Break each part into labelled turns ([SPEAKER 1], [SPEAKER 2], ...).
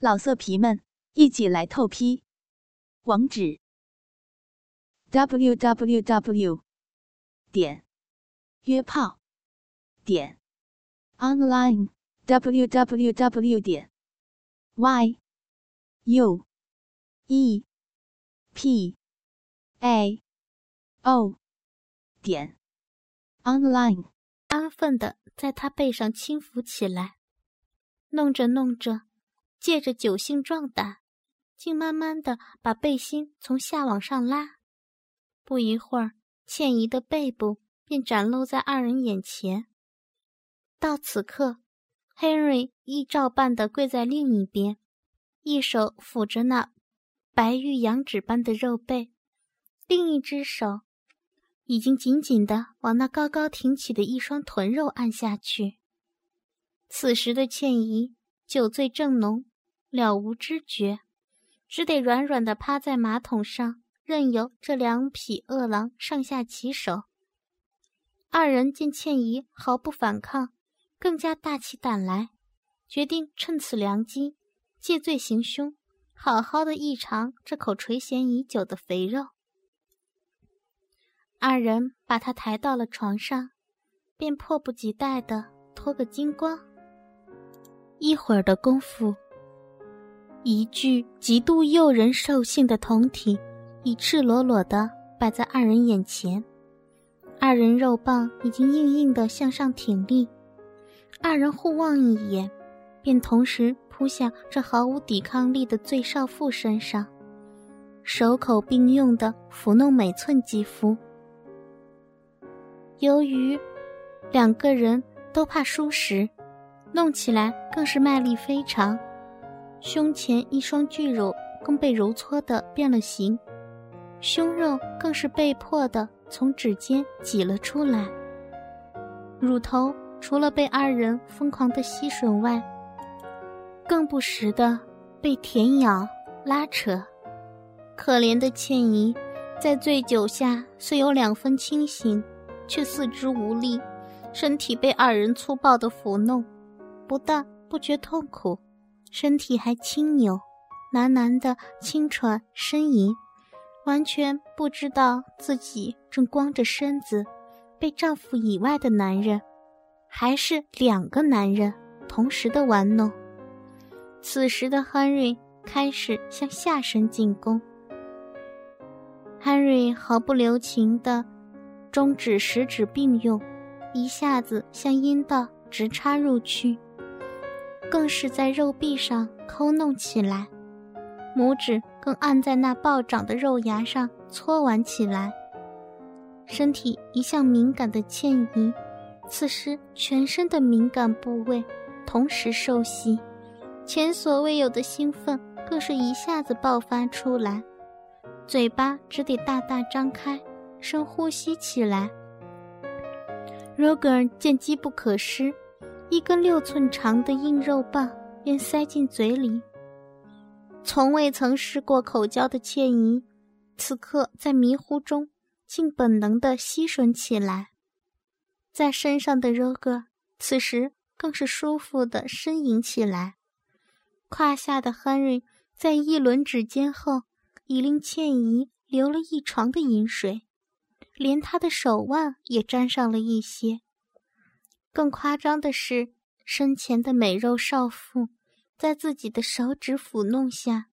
[SPEAKER 1] 老色皮们，一起来透批！网址：w w w 点约炮点 online w w w 点 y u e p a o 点 online。
[SPEAKER 2] 安分的在他背上轻抚起来，弄着弄着。借着酒性壮胆，竟慢慢的把背心从下往上拉。不一会儿，倩怡的背部便展露在二人眼前。到此刻，Henry 依照办的跪在另一边，一手抚着那白玉羊脂般的肉背，另一只手已经紧紧的往那高高挺起的一双臀肉按下去。此时的倩怡酒醉正浓。了无知觉，只得软软的趴在马桶上，任由这两匹恶狼上下其手。二人见倩怡毫不反抗，更加大起胆来，决定趁此良机借罪行凶，好好的一尝这口垂涎已久的肥肉。二人把他抬到了床上，便迫不及待的脱个精光。一会儿的功夫。一具极度诱人兽性的酮体，已赤裸裸地摆在二人眼前。二人肉棒已经硬硬地向上挺立，二人互望一眼，便同时扑向这毫无抵抗力的醉少妇身上，手口并用地抚弄每寸肌肤。由于两个人都怕输时，弄起来更是卖力非常。胸前一双巨乳更被揉搓的变了形，胸肉更是被迫的从指尖挤了出来。乳头除了被二人疯狂的吸吮外，更不时的被舔咬拉扯。可怜的倩怡，在醉酒下虽有两分清醒，却四肢无力，身体被二人粗暴的抚弄，不但不觉痛苦。身体还轻扭，喃喃的轻喘呻吟，完全不知道自己正光着身子，被丈夫以外的男人，还是两个男人同时的玩弄。此时的 Henry 开始向下身进攻。Henry 毫不留情的中指、食指并用，一下子向阴道直插入去。更是在肉壁上抠弄起来，拇指更按在那暴涨的肉芽上搓玩起来。身体一向敏感的倩怡，此时全身的敏感部位同时受袭，前所未有的兴奋更是一下子爆发出来，嘴巴只得大大张开，深呼吸起来。Roger 见机不可失。一根六寸长的硬肉棒便塞进嘴里。从未曾试过口交的倩怡，此刻在迷糊中竟本能地吸吮起来。在身上的 Roger 此时更是舒服地呻吟起来。胯下的 Henry 在一轮指尖后，已令倩怡流了一床的饮水，连他的手腕也沾上了一些。更夸张的是，身前的美肉少妇，在自己的手指抚弄下，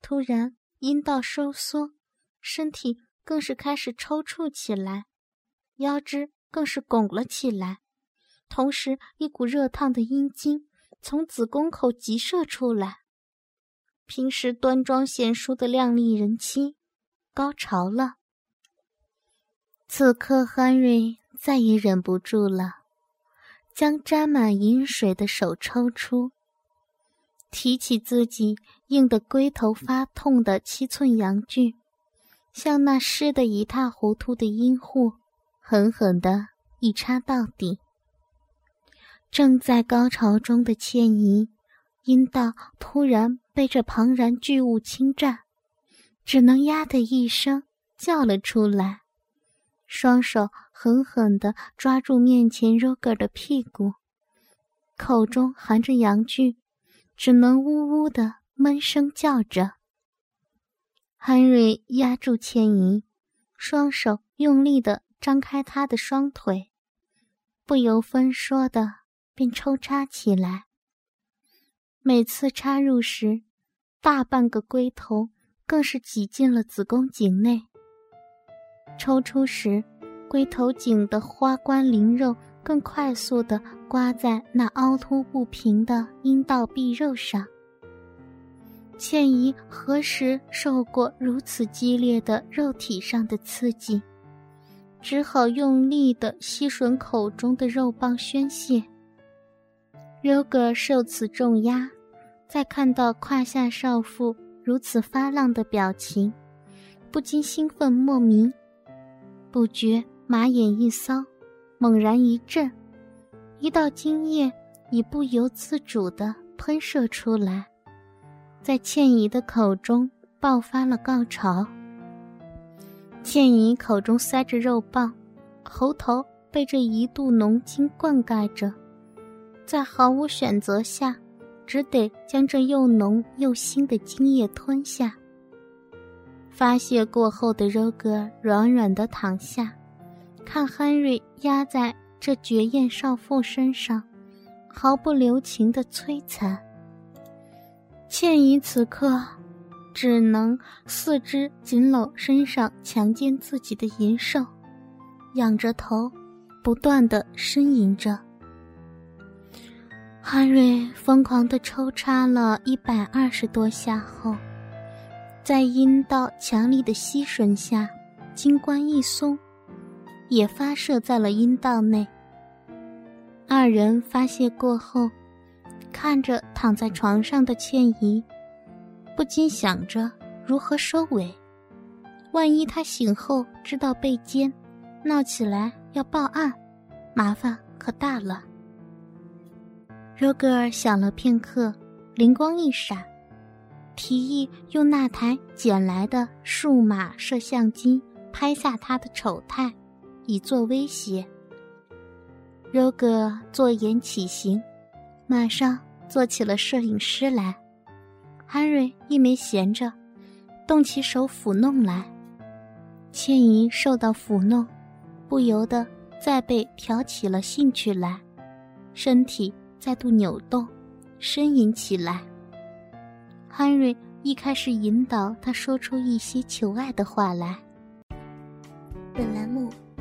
[SPEAKER 2] 突然阴道收缩，身体更是开始抽搐起来，腰肢更是拱了起来，同时一股热烫的阴茎从子宫口急射出来。平时端庄贤淑的靓丽人妻，高潮了。此刻，汉瑞再也忍不住了。将沾满饮水的手抽出，提起自己硬得龟头发痛的七寸阳具，向那湿得一塌糊涂的阴户狠狠地一插到底。正在高潮中的倩怡，阴道突然被这庞然巨物侵占，只能呀的一声叫了出来。双手狠狠地抓住面前 Roger 的屁股，口中含着阳具，只能呜呜地闷声叫着。Henry 压住倩怡，双手用力的张开她的双腿，不由分说的便抽插起来。每次插入时，大半个龟头更是挤进了子宫颈内。抽出时，龟头颈的花冠鳞肉更快速地刮在那凹凸不平的阴道壁肉上。倩怡何时受过如此激烈的肉体上的刺激？只好用力地吸吮口中的肉棒宣泄。柔格受此重压。再看到胯下少妇如此发浪的表情，不禁兴奋莫名，不觉马眼一搔，猛然一震，一道精液已不由自主地喷射出来，在倩怡的口中爆发了高潮。倩怡口中塞着肉棒，喉头被这一肚浓精灌溉着，在毫无选择下。只得将这又浓又腥的精液吞下。发泄过后的柔格软软的躺下，看汉瑞压在这绝艳少妇身上，毫不留情的摧残。倩怡此刻只能四肢紧搂身上强奸自己的淫兽，仰着头，不断的呻吟着。哈瑞疯狂地抽插了一百二十多下后，在阴道强力的吸吮下，精关一松，也发射在了阴道内。二人发泄过后，看着躺在床上的倩怡，不禁想着如何收尾。万一他醒后知道被奸，闹起来要报案，麻烦可大了。罗格尔想了片刻，灵光一闪，提议用那台捡来的数码摄像机拍下他的丑态，以作威胁。罗格尔坐言起行，马上做起了摄影师来。汉瑞亦没闲着，动起手抚弄来。倩怡受到抚弄，不由得再被挑起了兴趣来，身体。再度扭动，呻吟起来。汉瑞一开始引导他说出一些求爱的话来。
[SPEAKER 3] 本栏目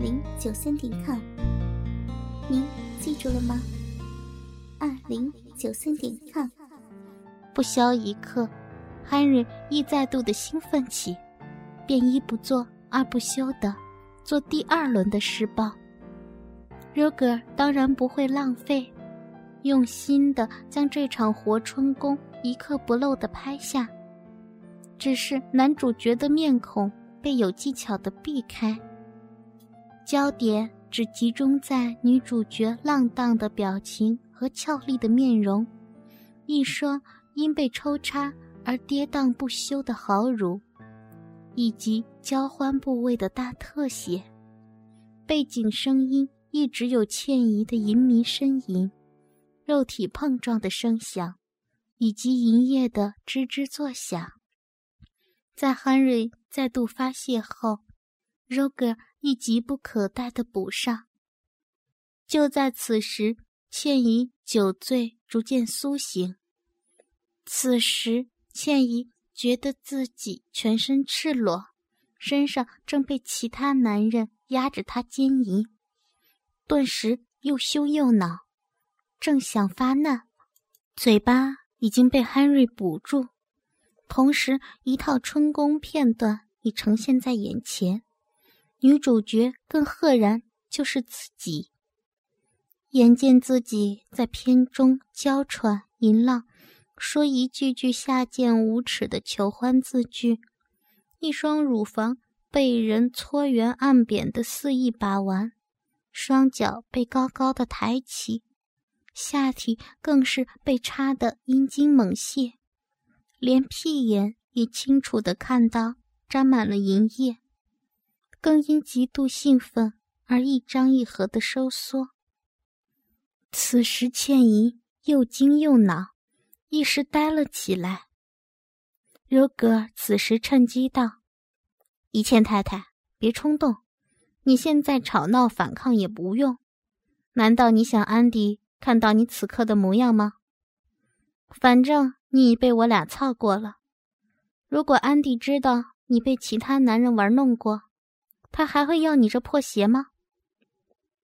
[SPEAKER 3] 零九三点 com，您记住了吗？二零九三点 com。
[SPEAKER 2] 不消一刻，，Henry 亦再度的兴奋起，便一不做二不休的做第二轮的施暴。Roger 当然不会浪费。用心的将这场活春宫一刻不漏的拍下，只是男主角的面孔被有技巧的避开，焦点只集中在女主角浪荡的表情和俏丽的面容，一双因被抽插而跌宕不休的好乳，以及交欢部位的大特写，背景声音一直有倩怡的淫迷呻吟。肉体碰撞的声响，以及银叶的吱吱作响，在汉瑞再度发泄后，Roger 亦急不可待地补上。就在此时，倩怡酒醉，逐渐苏醒。此时，倩怡觉得自己全身赤裸，身上正被其他男人压着她奸淫，顿时又羞又恼。正想发难，嘴巴已经被汉瑞捕住，同时一套春宫片段已呈现在眼前。女主角更赫然就是自己。眼见自己在片中娇喘淫浪，说一句句下贱无耻的求欢字句，一双乳房被人搓圆按扁的肆意把玩，双脚被高高的抬起，下体更是被插得阴茎猛泄，连屁眼也清楚的看到沾满了银液，更因极度兴奋而一张一合的收缩。此时，倩怡又惊又恼，一时呆了起来。柔格此时趁机道：“一倩太太，别冲动，你现在吵闹反抗也不用。难道你想安迪看到你此刻的模样吗？反正你已被我俩操过了。如果安迪知道你被其他男人玩弄过，他还会要你这破鞋吗？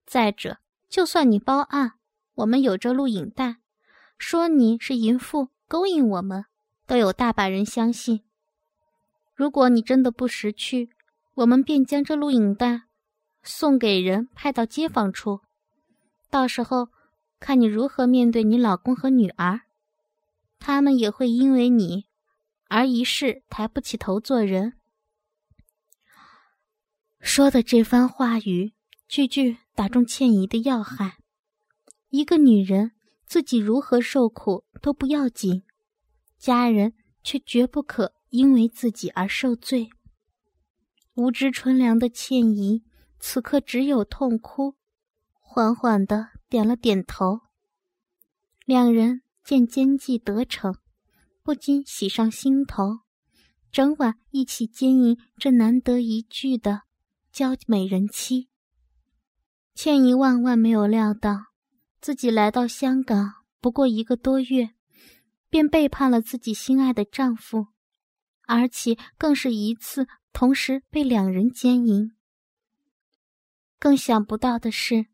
[SPEAKER 2] 再者，就算你报案。”我们有着录影带，说你是淫妇勾引我们，都有大把人相信。如果你真的不识趣，我们便将这录影带送给人，派到街坊处，到时候看你如何面对你老公和女儿，他们也会因为你而一世抬不起头做人。说的这番话语，句句打中倩怡的要害。一个女人自己如何受苦都不要紧，家人却绝不可因为自己而受罪。无知纯良的倩怡此刻只有痛哭，缓缓的点了点头。两人见奸计得逞，不禁喜上心头，整晚一起经营这难得一聚的娇美人妻。倩怡万万没有料到。自己来到香港不过一个多月，便背叛了自己心爱的丈夫，而且更是一次同时被两人奸淫。更想不到的是，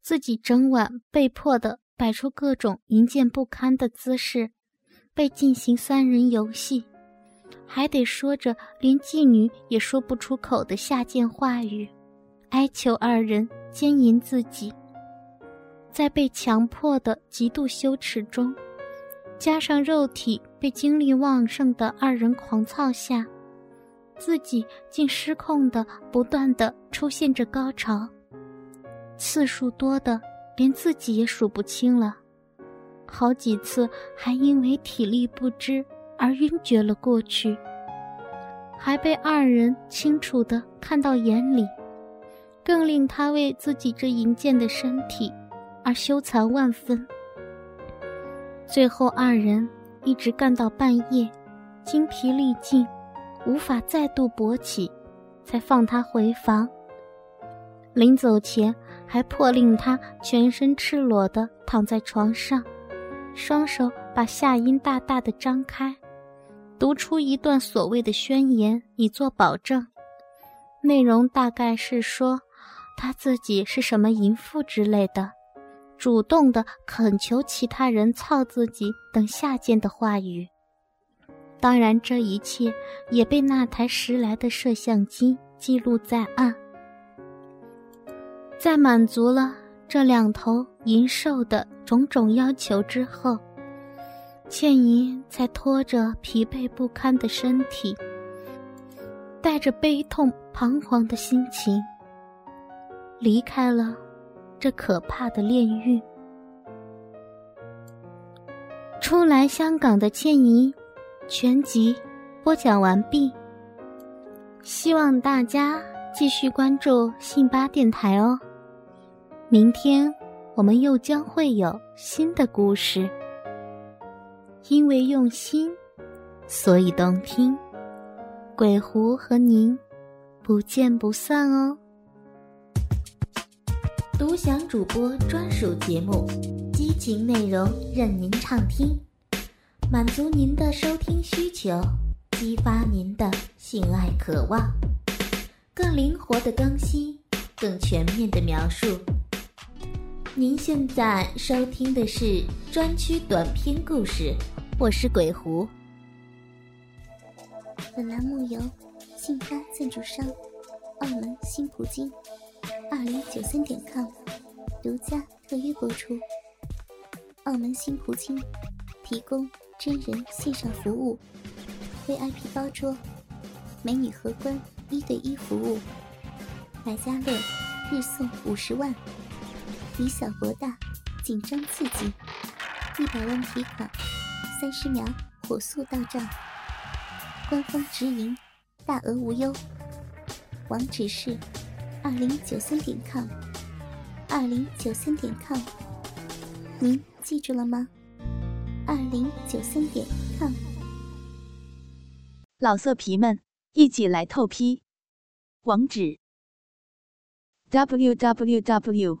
[SPEAKER 2] 自己整晚被迫的摆出各种淫贱不堪的姿势，被进行三人游戏，还得说着连妓女也说不出口的下贱话语，哀求二人奸淫自己。在被强迫的极度羞耻中，加上肉体被精力旺盛的二人狂操下，自己竟失控的不断的出现着高潮，次数多的连自己也数不清了，好几次还因为体力不支而晕厥了过去，还被二人清楚的看到眼里，更令他为自己这淫贱的身体。而羞惭万分。最后二人一直干到半夜，精疲力尽，无法再度勃起，才放他回房。临走前，还迫令他全身赤裸的躺在床上，双手把下阴大大的张开，读出一段所谓的宣言以作保证。内容大概是说，他自己是什么淫妇之类的。主动的恳求其他人操自己等下贱的话语，当然这一切也被那台拾来的摄像机记录在案。在满足了这两头淫兽的种种要求之后，倩怡才拖着疲惫不堪的身体，带着悲痛彷徨的心情离开了。这可怕的炼狱。初来香港的倩怡，全集播讲完毕。希望大家继续关注信巴电台哦。明天我们又将会有新的故事。因为用心，所以动听。鬼狐和您不见不散哦。
[SPEAKER 3] 独享主播专属节目，激情内容任您畅听，满足您的收听需求，激发您的性爱渴望，更灵活的更新，更全面的描述。您现在收听的是专区短篇故事，我是鬼狐。本栏目由信发赞助商澳门新葡京。二零九三点 com 独家特约播出，澳门新葡京提供真人线上服务，VIP 包桌，美女荷官一对一服务，百家乐日送五十万，以小博大，紧张刺激，一百万提款，三十秒火速到账，官方直营，大额无忧，网址是二零九三点 com，二零九三点 com，您记住了吗？二零九三点 com，
[SPEAKER 1] 老色皮们一起来透批，网址：w w w